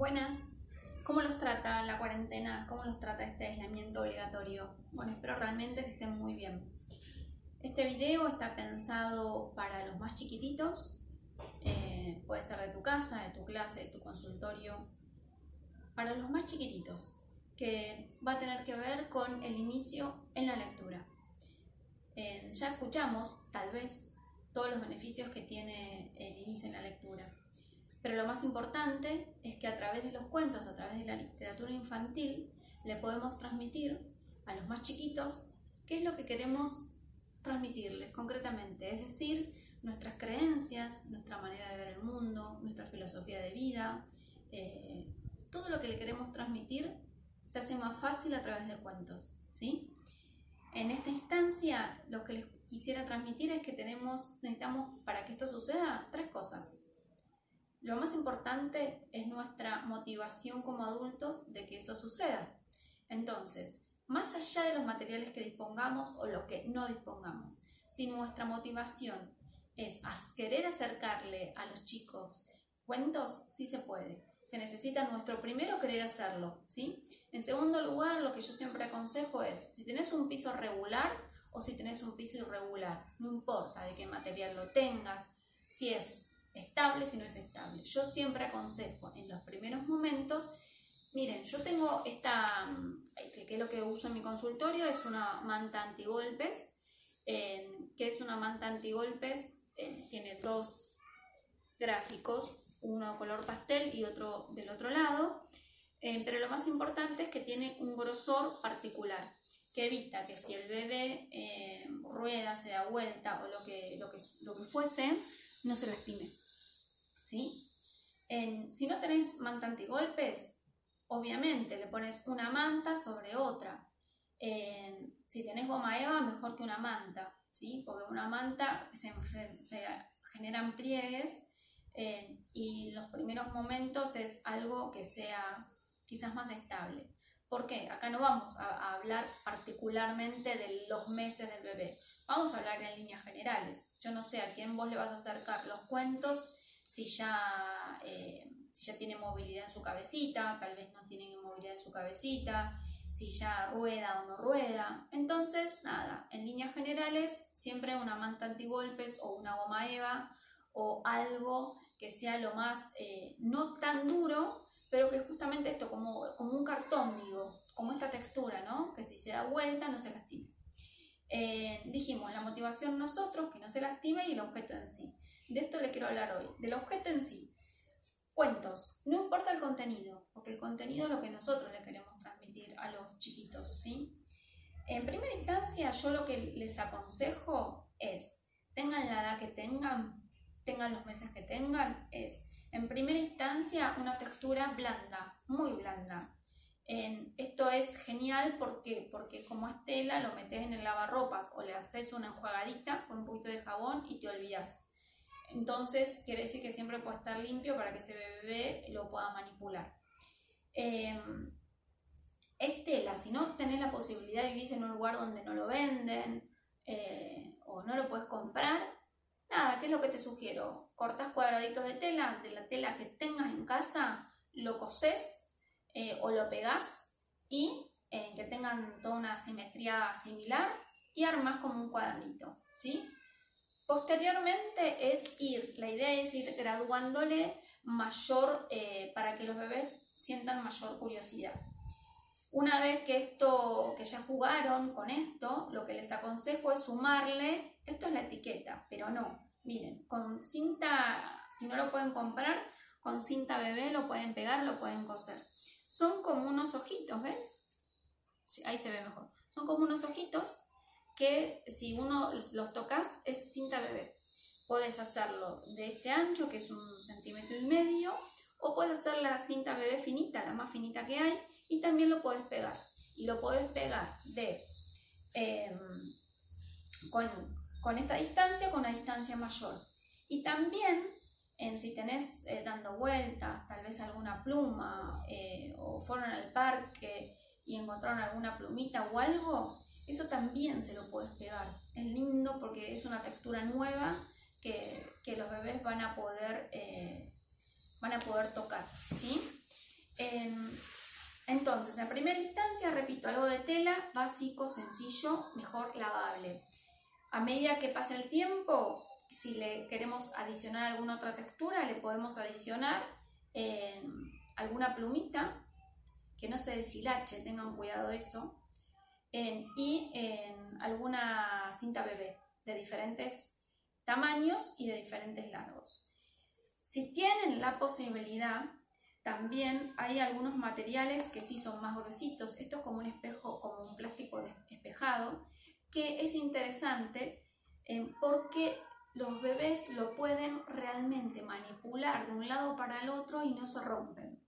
Buenas. ¿Cómo los trata la cuarentena? ¿Cómo los trata este aislamiento obligatorio? Bueno, espero realmente que estén muy bien. Este video está pensado para los más chiquititos. eh, puede ser de tu casa, de tu clase, de tu consultorio. Para los más chiquititos, que va a tener que ver con el inicio en la lectura. Eh, ya escuchamos, tal vez, todos los beneficios que tiene el inicio en la lectura. Pero lo más importante es que a través de los cuentos, a través de la literatura infantil, le podemos transmitir a los más chiquitos qué es lo que queremos transmitirles concretamente, es decir, nuestras creencias, nuestra manera de ver el mundo, nuestra filosofía de vida, eh, todo lo que le queremos transmitir se hace más fácil a través de cuentos, ¿sí? En esta instancia, lo que les quisiera transmitir es que tenemos, necesitamos, para que esto suceda, tres cosas. Lo más importante es nuestra motivación como adultos de que eso suceda. Entonces, más allá de los materiales que dispongamos o lo que no dispongamos, si nuestra motivación es querer acercarle a los chicos cuentos, sí se puede. Se necesita nuestro primero querer hacerlo, ¿sí? En segundo lugar, lo que yo siempre aconsejo es, si tenés un piso regular o si tenés un piso irregular, no importa de qué material lo tengas, si es estable, si no es estable. Yo siempre aconsejo en los primeros momentos, miren, yo tengo esta, mm, que, es lo que uso en mi consultorio, es una manta antigolpes, eh, que es una manta antigolpes, eh, tiene dos gráficos, uno color pastel y otro del otro lado, eh, pero lo más importante es que tiene un grosor particular que evita que si el bebé eh, rueda, se da vuelta o lo que, lo que, lo que fuese, no se lastime. ¿Sí? En, si no tenés manta antigolpes, obviamente le pones una manta sobre otra. En, si tenés goma eva, mejor que una manta, ¿sí? Porque una manta se, generan pliegues eh, y los primeros momentos es algo que sea quizás más estable. ¿Por qué? Acá no vamos a, hablar particularmente de los meses del bebé, vamos a hablar en líneas generales. Yo no sé a quién vos le vas a acercar los cuentos, si ya, eh, ya tiene movilidad en su cabecita, tal vez no tiene movilidad en su cabecita, si ya rueda o no rueda. Entonces, nada, en líneas generales, siempre una manta antigolpes o una goma eva o algo que sea lo más, eh, no tan duro, pero que justamente esto, como, como un cartón, digo, como esta textura, ¿no? Que si se da vuelta no se lastime. Eh, dijimos, la motivación nosotros, que no se lastime, y el objeto en sí. De esto le quiero hablar hoy, del objeto en sí. Cuentos, no importa el contenido, porque el contenido es lo que nosotros le queremos transmitir a los chiquitos, ¿sí? En primera instancia, yo lo que les aconsejo es, tengan la edad que tengan, tengan los meses que tengan, es en primera instancia una textura blanda, muy blanda. Esto es genial porque, porque como es tela lo metes en el lavarropas o le haces una enjuagadita con un poquito de jabón y te olvidas. Entonces quiere decir que siempre puede estar limpio para que ese bebé lo pueda manipular. Eh, es tela, si no tenés la posibilidad de vivir en un lugar donde no lo venden eh, o no lo puedes comprar, nada, ¿qué es lo que te sugiero? Cortas cuadraditos de tela, de la tela que tengas en casa, lo coses eh, o lo pegás y eh, que tengan toda una simetría similar y armas como un cuadernito, ¿sí? Posteriormente es ir, la idea es ir graduándole mayor, eh, para que los bebés sientan mayor curiosidad. Una vez que esto, que ya jugaron con esto, lo que les aconsejo es sumarle, esto es la etiqueta, pero no, miren, con cinta, si no lo pueden comprar, con cinta bebé lo pueden pegar, lo pueden coser. Son como unos ojitos, ¿ven? Ahí se ve mejor. Son como unos ojitos que si uno los tocas es cinta bebé. Puedes hacerlo de este ancho, que es un centímetro y medio, o puedes hacer la cinta bebé finita, la más finita que hay, y también lo puedes pegar. Y lo puedes pegar de eh, con, con, esta distancia con una distancia mayor. Y también en si tenés eh, dando vueltas, tal vez alguna pluma, eh, o fueron al parque y encontraron alguna plumita o algo, eso también se lo puedes pegar. Es lindo porque es una textura nueva que, que los bebés van a poder, eh, van a poder tocar. ¿sí? entonces, en primera instancia, repito, algo de tela, básico, sencillo, mejor lavable. A medida que pase el tiempo, si le queremos adicionar alguna otra textura, le podemos adicionar alguna plumita, que no se deshilache, tengan cuidado eso, y en alguna cinta bebé de diferentes tamaños y de diferentes largos. Si tienen la posibilidad, también hay algunos materiales que sí son más gruesitos. Esto es como un espejo, como un plástico espejado, que es interesante eh, porque los bebés lo pueden realmente manipular de un lado para el otro y no se rompen.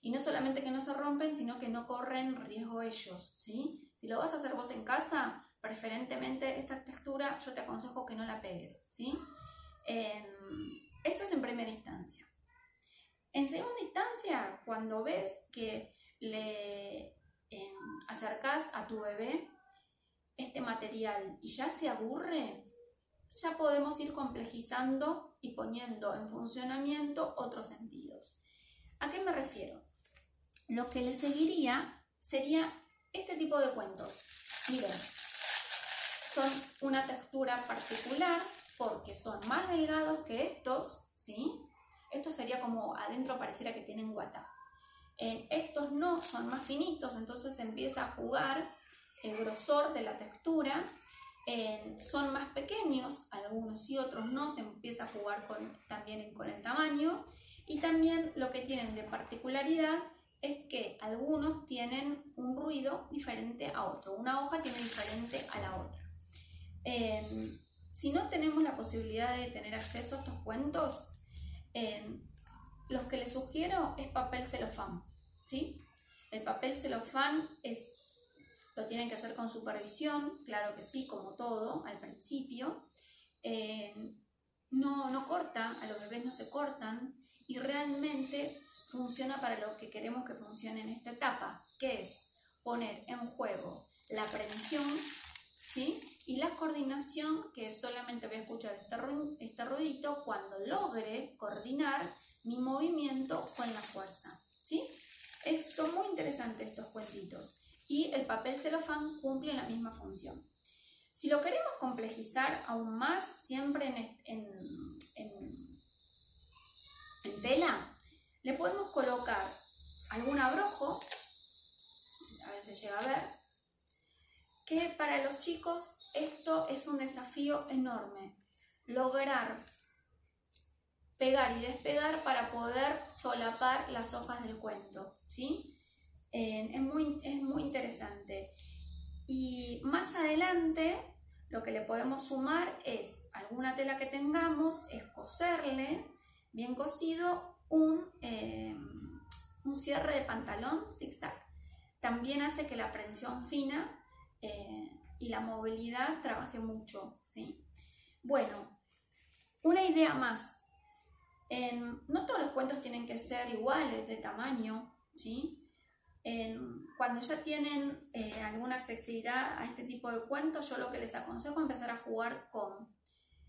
Y no solamente que no se rompen, sino que no corren riesgo ellos, ¿sí? Si lo vas a hacer vos en casa, preferentemente esta textura yo te aconsejo que no la pegues, ¿sí? esto es en primera instancia. En segunda instancia, cuando ves que le em, acercas a tu bebé este material y ya se aburre, ya podemos ir complejizando y poniendo en funcionamiento otros sentidos. ¿A qué me refiero? Lo que le seguiría sería este tipo de cuentos. Miren, son una textura particular porque son más delgados que estos, ¿sí? Esto sería como adentro pareciera que tienen guata. estos no, son más finitos, entonces empieza a jugar el grosor de la textura. son más pequeños, algunos y otros no, se empieza a jugar con, también con el tamaño. Y también lo que tienen de particularidad es que algunos tienen un ruido diferente a otro, una hoja tiene diferente a la otra. Em, si no tenemos la posibilidad de tener acceso a estos cuentos, em, los que les sugiero es papel celofán. ¿sí? El papel celofán es, lo tienen que hacer con supervisión, claro que sí, como todo al principio. Em, no, no corta, a los bebés no se cortan y realmente funciona para lo que queremos que funcione en esta etapa, que es poner en juego la prevención ¿sí? y la coordinación, que solamente voy a escuchar este, este ruidito cuando logre coordinar mi movimiento con la fuerza. ¿sí? Es, son muy interesantes estos cuentitos y el papel celofán cumple la misma función. Si lo queremos complejizar aún más, siempre en, en, en tela, le podemos colocar algún abrojo, a veces llega a ver, que para los chicos esto es un desafío enorme, lograr pegar y despegar para poder solapar las hojas del cuento, ¿sí? Es, muy, es muy interesante. Y más adelante lo que le podemos sumar es alguna tela que tengamos, es coserle bien cosido eh, un, cierre de pantalón zigzag. También hace que la prensión fina eh, y la movilidad trabaje mucho. ¿sí? Bueno, una idea más. no todos los cuentos tienen que ser iguales de tamaño. ¿sí? Cuando ya tienen eh, alguna accesibilidad a este tipo de cuentos, yo lo que les aconsejo es empezar a jugar con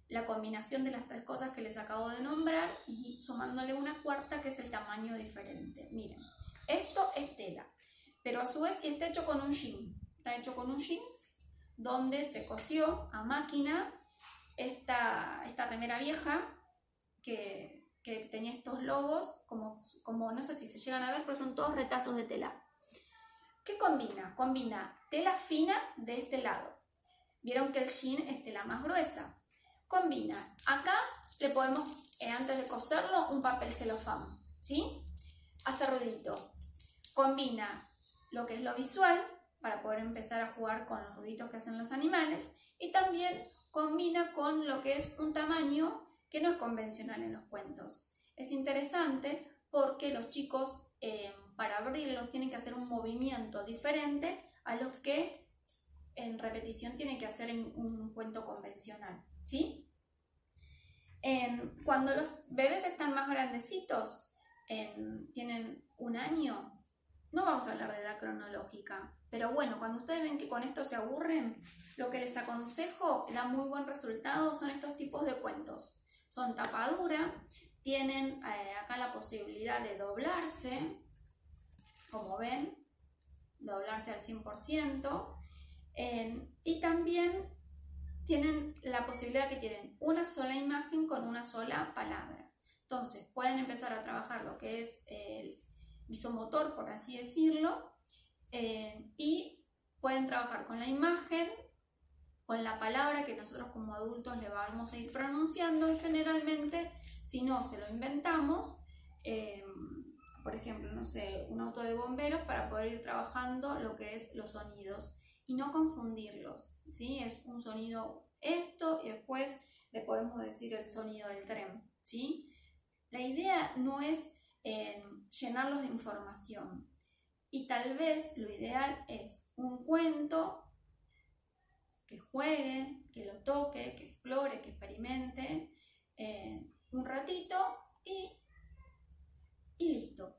la combinación de las tres cosas que les acabo de nombrar y sumándole una cuarta que es el tamaño diferente. Miren, esto es tela, pero a su vez está hecho con un jean. Está hecho con un jean donde se cosió a máquina esta, esta remera vieja que, que tenía estos logos, como, como no sé si se llegan a ver, pero son todos retazos de tela. ¿Qué combina? Combina tela fina de este lado. Vieron que el jean es tela más gruesa combina. Acá le podemos, eh, antes de coserlo, un papel celofán, ¿sí? Hace ruidito. Combina lo que es lo visual, para poder empezar a jugar con los ruiditos que hacen los animales, y también combina con lo que es un tamaño que no es convencional en los cuentos. Es interesante porque los chicos eh, para abrirlos tienen que hacer un movimiento diferente a los que en repetición tienen que hacer en un cuento convencional. ¿sí? cuando los bebés están más grandecitos, tienen un año, no vamos a hablar de edad cronológica, pero bueno, cuando ustedes ven que con esto se aburren, lo que les aconsejo, da muy buen resultado, son estos tipos de cuentos. Son tapadura, tienen eh, acá la posibilidad de doblarse, como ven, doblarse al 100%. y también tienen la posibilidad que tienen una sola imagen con una sola palabra. Entonces pueden empezar a trabajar lo que es el visomotor, por así decirlo, eh, y pueden trabajar con la imagen, con la palabra que nosotros como adultos le vamos a ir pronunciando y generalmente si no se lo inventamos, eh, por ejemplo, no sé, un auto de bomberos para poder ir trabajando lo que es los sonidos y no confundirlos, ¿sí? Es un sonido esto y después le podemos decir el sonido del tren, ¿sí? La idea no es eh, llenarlos de información y tal vez lo ideal es un cuento que juegue, que lo toque, que explore, que experimente eh, un ratito y y listo.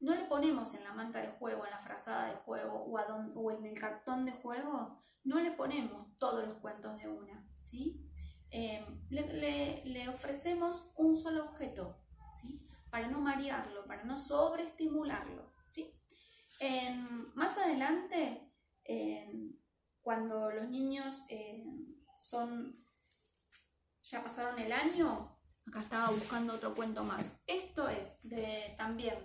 No le ponemos en la manta de juego, en la frazada de juego o, en el cartón de juego, no le ponemos todos los cuentos de una, ¿sí? Em, le, ofrecemos un solo objeto, ¿sí? Para no marearlo, para no sobreestimularlo, ¿sí? más adelante, cuando los niños son, ya pasaron el año, Acá estaba buscando otro cuento más. Esto es de, también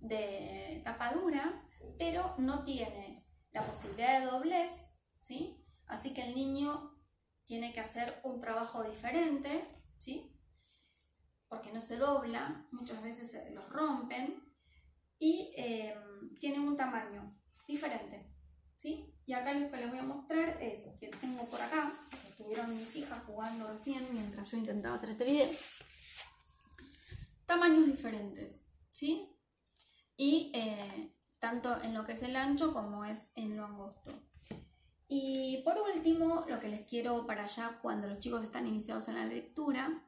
de tapadura, pero no tiene la posibilidad de doblez, ¿sí? Así que el niño tiene que hacer un trabajo diferente, ¿sí? Porque no se dobla, muchas veces los rompen y eh, tiene un tamaño diferente, ¿sí? Y acá lo que les voy a mostrar es que tengo por acá estuvieron mis hijas jugando recién mientras yo intentaba hacer este video. Tamaños diferentes, ¿sí? Y eh, tanto en lo que es el ancho como es en lo angosto. Y por último, lo que les quiero para allá cuando los chicos están iniciados en la lectura,